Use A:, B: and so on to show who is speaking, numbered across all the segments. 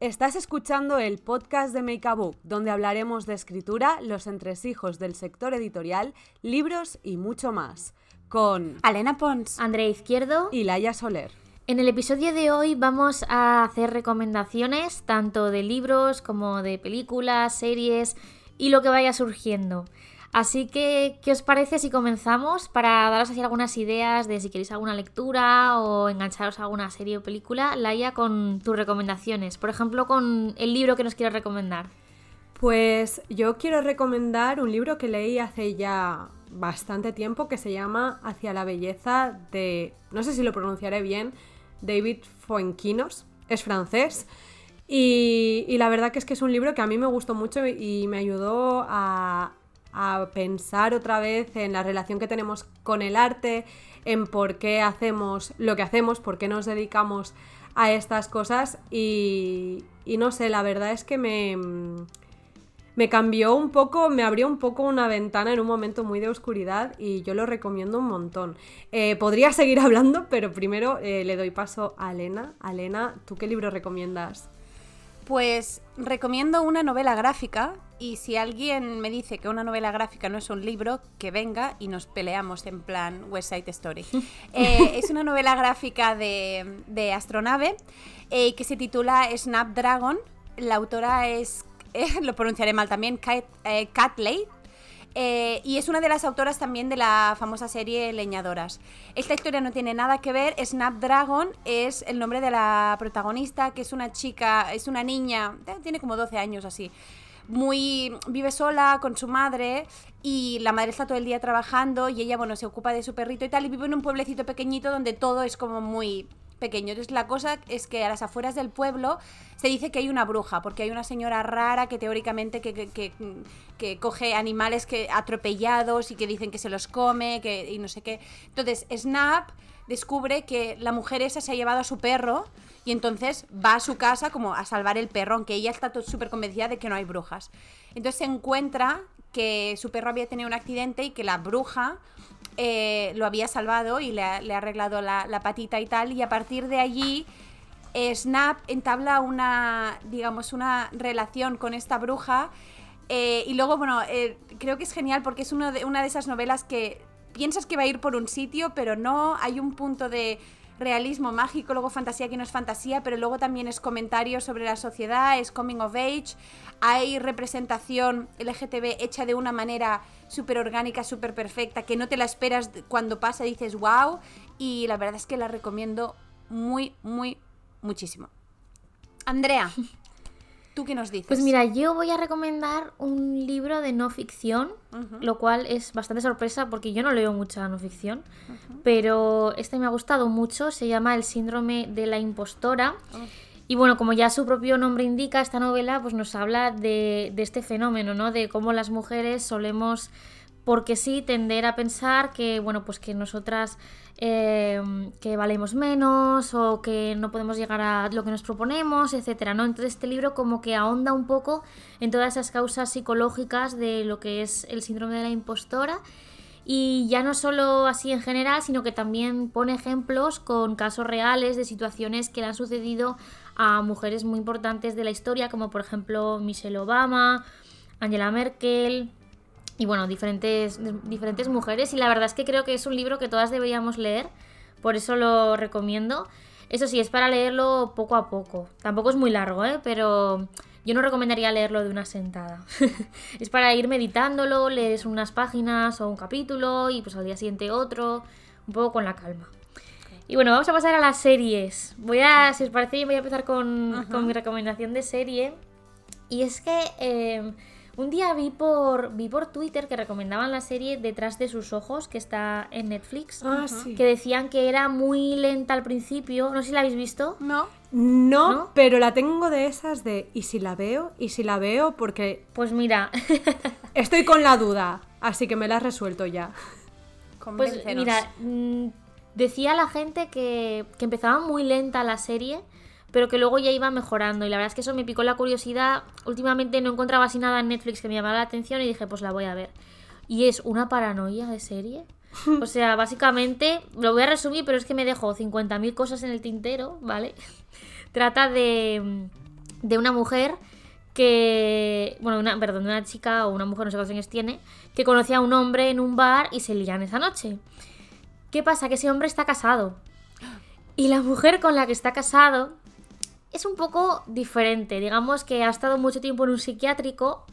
A: Estás escuchando el podcast de Make a Book, donde hablaremos de escritura, los entresijos del sector editorial, libros y mucho más. Con
B: Alena Pons,
C: Andrea Izquierdo
A: y Laia Soler.
C: En el episodio de hoy vamos a hacer recomendaciones tanto de libros como de películas, series y lo que vaya surgiendo. Así que, ¿qué os parece si comenzamos para daros así algunas ideas de si queréis alguna lectura o engancharos a alguna serie o película? Laia, con tus recomendaciones. Por ejemplo, con el libro que nos quieres recomendar.
A: Pues yo quiero recomendar un libro que leí hace ya bastante tiempo que se llama Hacia la belleza de, no sé si lo pronunciaré bien, David Fuenquinos, es francés. Y, y, la verdad que es que es un libro que a mí me gustó mucho y me ayudó a, a pensar otra vez en la relación que tenemos con el arte, en por qué hacemos lo que hacemos, por qué nos dedicamos a estas cosas y, no sé, la verdad es que me, me cambió un poco, me abrió un poco una ventana en un momento muy de oscuridad y yo lo recomiendo un montón. Eh, podría seguir hablando, pero primero eh, le doy paso a Elena. Elena, ¿tú qué libro recomiendas?
B: Pues recomiendo una novela gráfica y si alguien me dice que una novela gráfica no es un libro, que venga y nos peleamos en plan West Side Story. Eh, es una novela gráfica de, astronave eh, que se titula Snapdragon. La autora es, eh, lo pronunciaré mal también, Kat, Kat eh, y es una de las autoras también de la famosa serie Leñadoras. Esta historia no tiene nada que ver. Snapdragon es el nombre de la protagonista, que es una chica, es una niña, eh, tiene como 12 años así. Muy vive sola con su madre y la madre está todo el día trabajando y ella bueno se ocupa de su perrito y tal y vive en un pueblecito pequeñito donde todo es como muy pequeño. Entonces la cosa es que a las afueras del pueblo se dice que hay una bruja, porque hay una señora rara que teóricamente que, coge animales que atropellados y que dicen que se los come que, y no sé qué. Entonces Snap descubre que la mujer esa se ha llevado a su perro y entonces va a su casa como a salvar el perro, aunque ella está súper convencida de que no hay brujas. Entonces se encuentra que su perro había tenido un accidente y que la bruja eh, lo había salvado y le ha, arreglado la, patita y tal. Y a partir de allí, eh, Snap entabla una, digamos, una relación con esta bruja. Eh, y luego, bueno, creo que es genial porque es de, una de esas novelas que piensas que va a ir por un sitio, pero no. Hay un punto de realismo mágico, luego fantasía que no es fantasía, pero luego también es comentario sobre la sociedad, es coming of age, hay representación LGTB hecha de una manera súper orgánica, súper perfecta, que no te la esperas cuando pasa, dices wow, y la verdad es que la recomiendo muy, muy, muchísimo. Andrea, ¿Tú qué nos dices?
C: Pues mira, yo voy a recomendar un libro de no ficción, lo cual es bastante sorpresa porque yo no leo mucha no ficción, pero este me ha gustado mucho, se llama El síndrome de la impostora. Oh. Y bueno, como ya su propio nombre indica, esta novela pues nos habla de, de este fenómeno, ¿no? De cómo las mujeres solemos porque sí tender a pensar que bueno pues que nosotras eh, que valemos menos o que no podemos llegar a lo que nos proponemos etcétera no entonces este libro como que ahonda un poco en todas esas causas psicológicas de lo que es el síndrome de la impostora. Y ya no solo así en general sino que también pone ejemplos con casos reales de situaciones que le han sucedido a mujeres muy importantes de la historia como por ejemplo Michelle Obama Angela Merkel y bueno, diferentes, diferentes mujeres. Y la verdad es que creo que es un libro que todas deberíamos leer, por eso lo recomiendo. Eso sí, es para leerlo poco a poco. Tampoco es muy largo, ¿eh? pero yo no recomendaría leerlo de una sentada. es para ir meditándolo, lees unas páginas o un capítulo y pues al día siguiente otro, un poco con la calma. Y bueno, vamos a pasar a las series. Voy a, si os parece, voy a empezar con, con mi recomendación de serie. Y es que... Eh, un día vi por, vi por Twitter que recomendaban la serie Detrás de sus ojos, que está en Netflix.
A: Ah, sí.
C: Que decían que era muy lenta al principio. No sé si la habéis visto.
B: No.
A: No, pero la tengo de esas de ¿y si la veo? ¿Y si la veo? Porque...
C: Pues mira.
A: estoy con la duda, así que me la he resuelto ya.
C: Pues mira, mm, decía la gente que, que empezaba muy lenta la serie pero que luego ya iba mejorando. Y la verdad es que eso me picó la curiosidad. Últimamente no encontraba así nada en Netflix que me llamara la atención y dije, pues la voy a ver. Y es una paranoia de serie. O sea, básicamente, lo voy a resumir, pero es que me dejo 50.000 cosas en el tintero, ¿vale? Trata de, de una mujer que, bueno, una, perdón, de una chica o una mujer, no sé cuántos años tiene, que conocía a un hombre en un bar y se lían esa noche. ¿Qué pasa? Que ese hombre está casado. Y la mujer con la que está casado es un poco diferente. Digamos que ha estado mucho tiempo en un psiquiátrico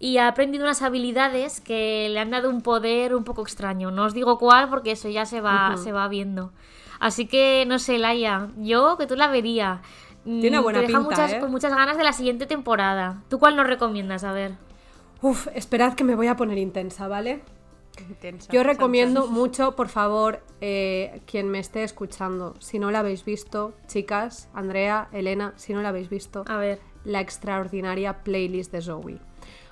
C: y ha aprendido unas habilidades que le han dado un poder un poco extraño. No os digo cuál porque eso ya se va, se va viendo. Así que no sé, Laia, yo que tú la vería.
A: Tiene
C: Mm,
A: buena
C: te deja
A: pinta,
C: muchas,
A: ¿eh?
C: con muchas ganas de la siguiente temporada. ¿Tú cuál nos recomiendas? A ver.
A: Uf, esperad que me voy a poner intensa, ¿vale?
B: Intensa,
A: Yo recomiendo mucho, por favor, eh, quien me esté escuchando, si no la habéis visto, chicas, Andrea, Elena, si no la habéis visto,
C: A ver.
A: la extraordinaria playlist de Zoe.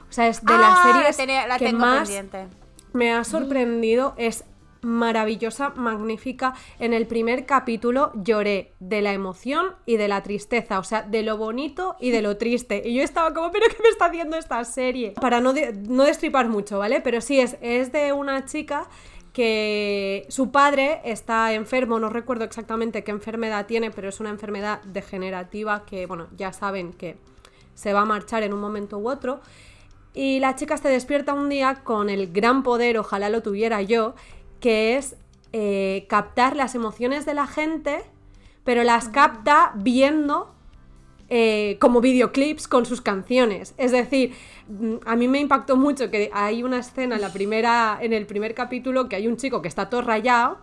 A: O sea, es de
B: Ah,
A: las
B: la
A: series
B: tenía- la
A: que más
B: pendiente.
A: me ha sorprendido, es maravillosa, magnífica. En el primer capítulo lloré de la emoción y de la tristeza, o sea, de lo bonito y de lo triste. Y yo estaba como, ¿pero qué me está haciendo esta serie? Para no, de- no destripar mucho, ¿vale? Pero sí, es, es de una chica que su padre está enfermo, no recuerdo exactamente qué enfermedad tiene, pero es una enfermedad degenerativa que, bueno, ya saben que se va a marchar en un momento u otro. Y la chica se despierta un día con el gran poder, ojalá lo tuviera yo, que es eh, captar las emociones de la gente, pero las capta viendo eh, como videoclips con sus canciones. Es decir, mm, a mí me impactó mucho que hay una escena en, la primera, en el primer capítulo que hay un chico que está todo rayado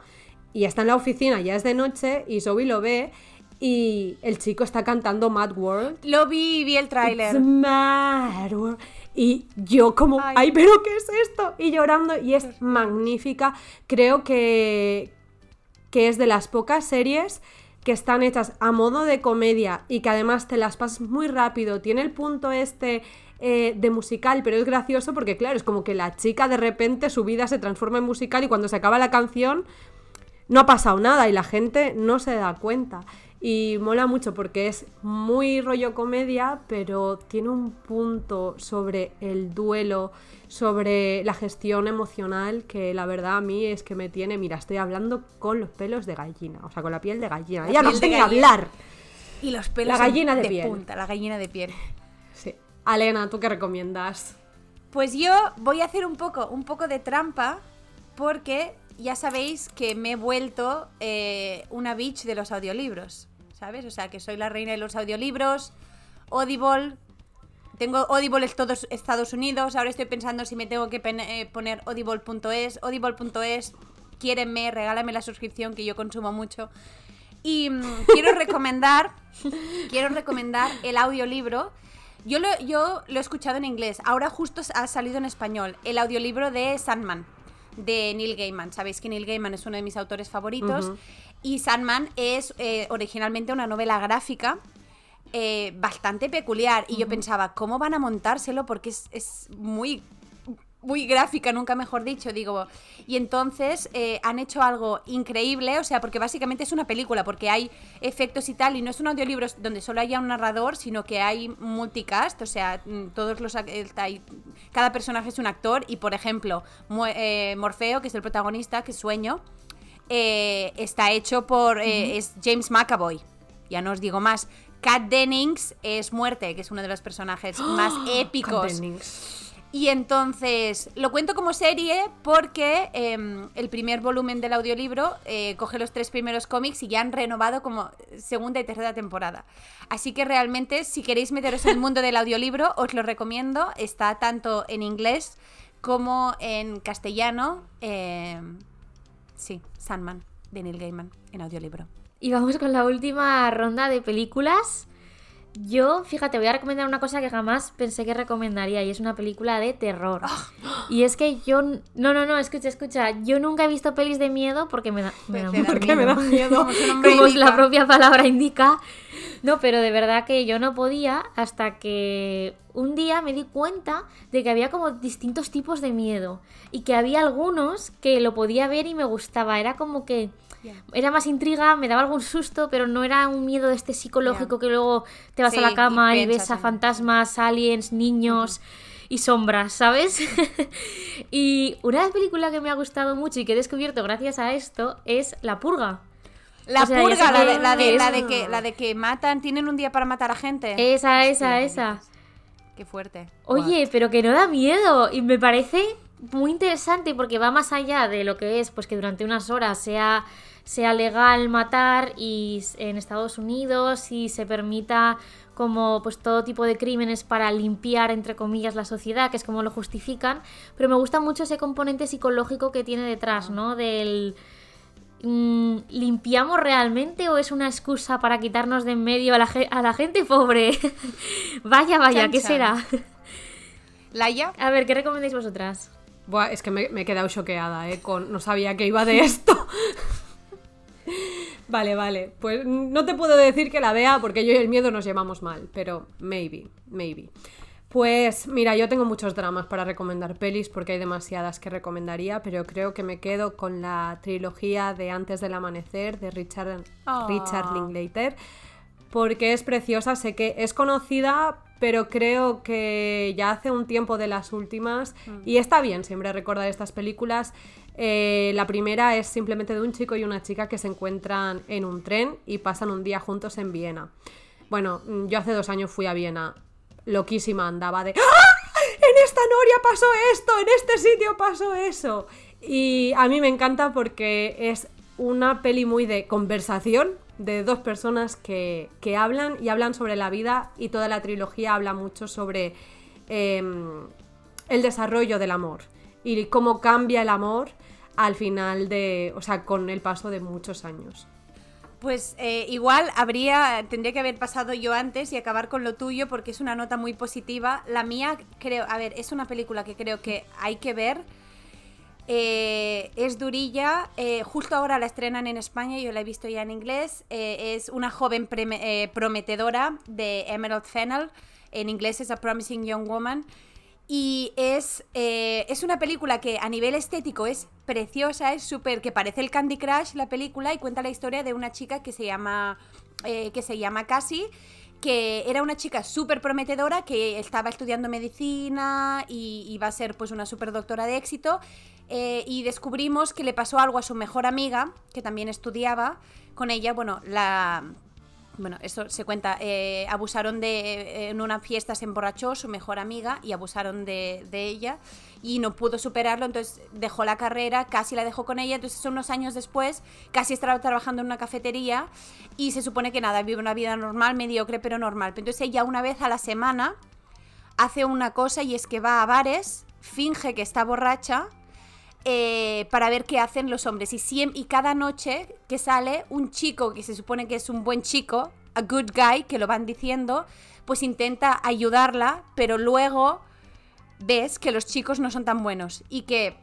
A: y está en la oficina, ya es de noche, y Zoe lo ve y el chico está cantando Mad World.
B: Lo vi, vi el tráiler.
A: Mad world. Y yo como,
B: Ay.
A: ay. pero ¿qué es esto? Y llorando, y es magnífica. Creo que, que es de las pocas series que están hechas a modo de comedia y que además te las pasas muy rápido. Tiene el punto este eh, de musical, pero es gracioso porque, claro, es como que la chica de repente su vida se transforma en musical y cuando se acaba la canción no ha pasado nada y la gente no se da cuenta. Y mola mucho porque es muy rollo comedia, pero tiene un punto sobre el duelo, sobre la gestión emocional que la verdad a mí es que me tiene, mira, estoy hablando con los pelos de gallina, o sea, con la piel de gallina.
B: La
A: ya no sé ni hablar.
B: Y los pelos
A: La gallina de
B: de
A: piel.
B: punta, la gallina de piel.
A: Sí. Alena, ¿tú qué recomiendas?
B: Pues yo voy a hacer un poco, un poco de trampa porque ya sabéis que me he vuelto eh, una bitch de los audiolibros, ¿sabes? O sea, que soy la reina de los audiolibros, Audible, tengo Audible en todos Estados Unidos, ahora estoy pensando si me tengo que eh, poner audible.es, audible.es, quiérenme, regálame la suscripción que yo consumo mucho. Y mm, quiero recomendar, quiero recomendar el audiolibro. Yo lo, yo lo he escuchado en inglés, ahora justo ha salido en español, el audiolibro de Sandman, de Neil Gaiman. Sabéis que Neil Gaiman es uno de mis autores favoritos.
A: Ujú.
B: Y Sandman es eh, originalmente una novela gráfica eh, bastante peculiar. Y yo pensaba, ¿cómo van a montárselo? Porque es, es muy muy gráfica, nunca mejor dicho, digo. Y entonces eh, han hecho algo increíble, o sea, porque básicamente es una película, porque hay efectos y tal, y no es un audiolibro donde solo haya un narrador, sino que hay multicast, o sea, mm, todos los hay- cada personaje es un actor, y por ejemplo, eh, Morfeo, que es el protagonista, que es Sueño, eh, está hecho por eh, es James McAvoy. Ya no os digo más. Kat Dennings es Muerte, que es uno de los personajes más épicos. Y entonces lo cuento como serie porque em, el primer volumen del audiolibro eh, coge los tres primeros cómics y ya han renovado como segunda y tercera temporada. Así que realmente si queréis meteros en el mundo del audiolibro os lo recomiendo. Está tanto en inglés como en castellano. em, sí, Sandman de Neil Gaiman en audiolibro.
C: Y vamos con la última ronda de películas. Yo, fíjate, voy a recomendar una cosa que jamás pensé que recomendaría y es una película de terror. Y es que yo... No, no, no, escucha, escucha. Yo nunca he visto pelis de miedo porque me da, me da
A: Porque me da
C: miedo.
A: miedo.
B: Como
C: la propia palabra indica. No, pero de verdad que yo no podía hasta que un día me di cuenta de que había como distintos tipos de miedo y que había algunos que lo podía ver y me gustaba. Era como que era más intriga, me daba algún susto, pero no era un miedo de este psicológico que luego te vas
B: Sí,
C: a la cama
B: y
C: y, ves a fantasmas, aliens, niños y sombras, ¿sabes? y una película que me ha gustado mucho y que he descubierto gracias a esto es La Purga.
B: La
C: O sea, ya
B: purga, la de, la, de, la, de que, la de que matan, tienen un día para matar a gente.
C: Esa, esa, esa.
B: Qué fuerte.
C: Oye, pero que no da miedo. Y me parece muy interesante porque va más allá de lo que es, pues que durante unas horas sea, sea legal matar y en Estados Unidos y se permita como pues todo tipo de crímenes para limpiar entre comillas la sociedad, que es como lo justifican, pero me gusta mucho ese componente psicológico que tiene detrás, ¿no? Del ¿limpiamos realmente o es una excusa para quitarnos de en medio a la, ge- a la gente pobre? vaya, vaya,
B: Chan,
C: ¿qué
B: chan.
C: será?
B: Laia,
C: A ver, ¿qué recomendáis vosotras?
A: Buah, es que me, me he quedado choqueada, ¿eh? Con, no sabía que iba de esto. vale, vale. Pues no te puedo decir que la vea porque yo y el miedo nos llevamos mal, pero maybe, maybe. Pues mira, yo tengo muchos dramas para recomendar pelis porque hay demasiadas que recomendaría, pero creo que me quedo con la trilogía de Antes del Amanecer de Richard,
B: Ah.
A: Richard Linklater porque es preciosa, sé que es conocida, pero creo que ya hace un tiempo de las últimas y está bien siempre recordar estas películas. Eh, la primera es simplemente de un chico y una chica que se encuentran en un tren y pasan un día juntos en Viena. Bueno, mm, yo hace dos años fui a Viena, loquísima andaba de ¡Ah! En esta noria pasó esto, en este sitio pasó eso. Y a mí me encanta porque es una peli muy de conversación, de dos personas que, que hablan y hablan sobre la vida y toda la trilogía habla mucho sobre em, el desarrollo del amor y cómo cambia el amor al final de, o sea, con el paso de muchos años.
B: Pues eh, igual habría, tendría que haber pasado yo antes y acabar con lo tuyo porque es una nota muy positiva. La mía, creo, a ver, es una película que creo que hay que ver. Eh, es durilla, eh, justo ahora la estrenan en España, yo la he visto ya en inglés. es una joven prometedora de Emerald Fennell, en inglés es A Promising Young Woman. Y es, es una película que a nivel estético es preciosa, es súper, que parece el Candy Crush la película y cuenta la historia de una chica que se llama, eh, que se llama Cassie, que era una chica súper prometedora, que estaba estudiando medicina y iba a ser pues una súper doctora de éxito. eh, y descubrimos que le pasó algo a su mejor amiga, que también estudiaba con ella. Bueno, la, bueno, eso se cuenta. eh, abusaron de. eh, En una fiesta se emborrachó su mejor amiga y abusaron de, de ella y no pudo superarlo, entonces dejó la carrera, casi la dejó con ella. Entonces, son unos años después, casi estaba trabajando en una cafetería y se supone que nada, vive una vida normal, mediocre, pero normal. Entonces, ella una vez a la semana hace una cosa y es que va a bares, finge que está borracha eh, para ver qué hacen los hombres. Y, cada noche que sale un chico que se supone que es un buen chico, a good guy, que lo van diciendo, pues intenta ayudarla, pero luego ves que los chicos no son tan buenos y que...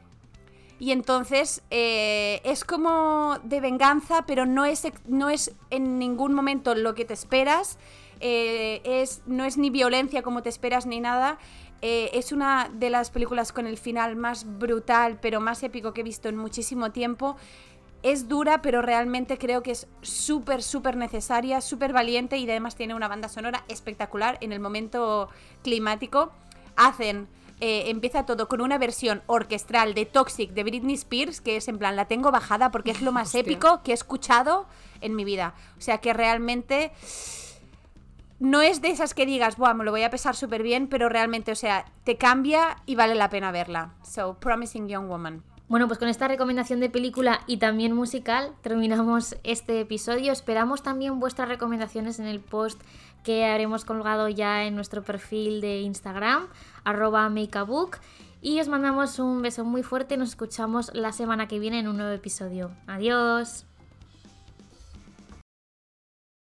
B: Y entonces eh, es como de venganza, pero no es, no es en ningún momento lo que te esperas. eh, es, no es ni violencia como te esperas ni nada. Eh, es una de las películas con el final más brutal, pero más épico que he visto en muchísimo tiempo. Es dura, pero realmente creo que es súper, súper necesaria, súper valiente y además tiene una banda sonora espectacular en el momento climático. Hacen, eh, empieza todo con una versión orquestral de Toxic de Britney Spears, que es en plan, la tengo bajada porque es lo más
A: Hostia.
B: épico que he escuchado en mi vida. O sea que realmente no es de esas que digas, Buah, me lo voy a pesar súper bien, pero realmente, o sea, te cambia y vale la pena verla. So, Promising Young Woman.
C: Bueno, pues con esta recomendación de película y también musical terminamos este episodio. Esperamos también vuestras recomendaciones en el post que haremos colgado ya en nuestro perfil de Instagram, arroba makeabook. Y os mandamos un beso muy fuerte. Nos escuchamos la semana que viene en un nuevo episodio. Adiós.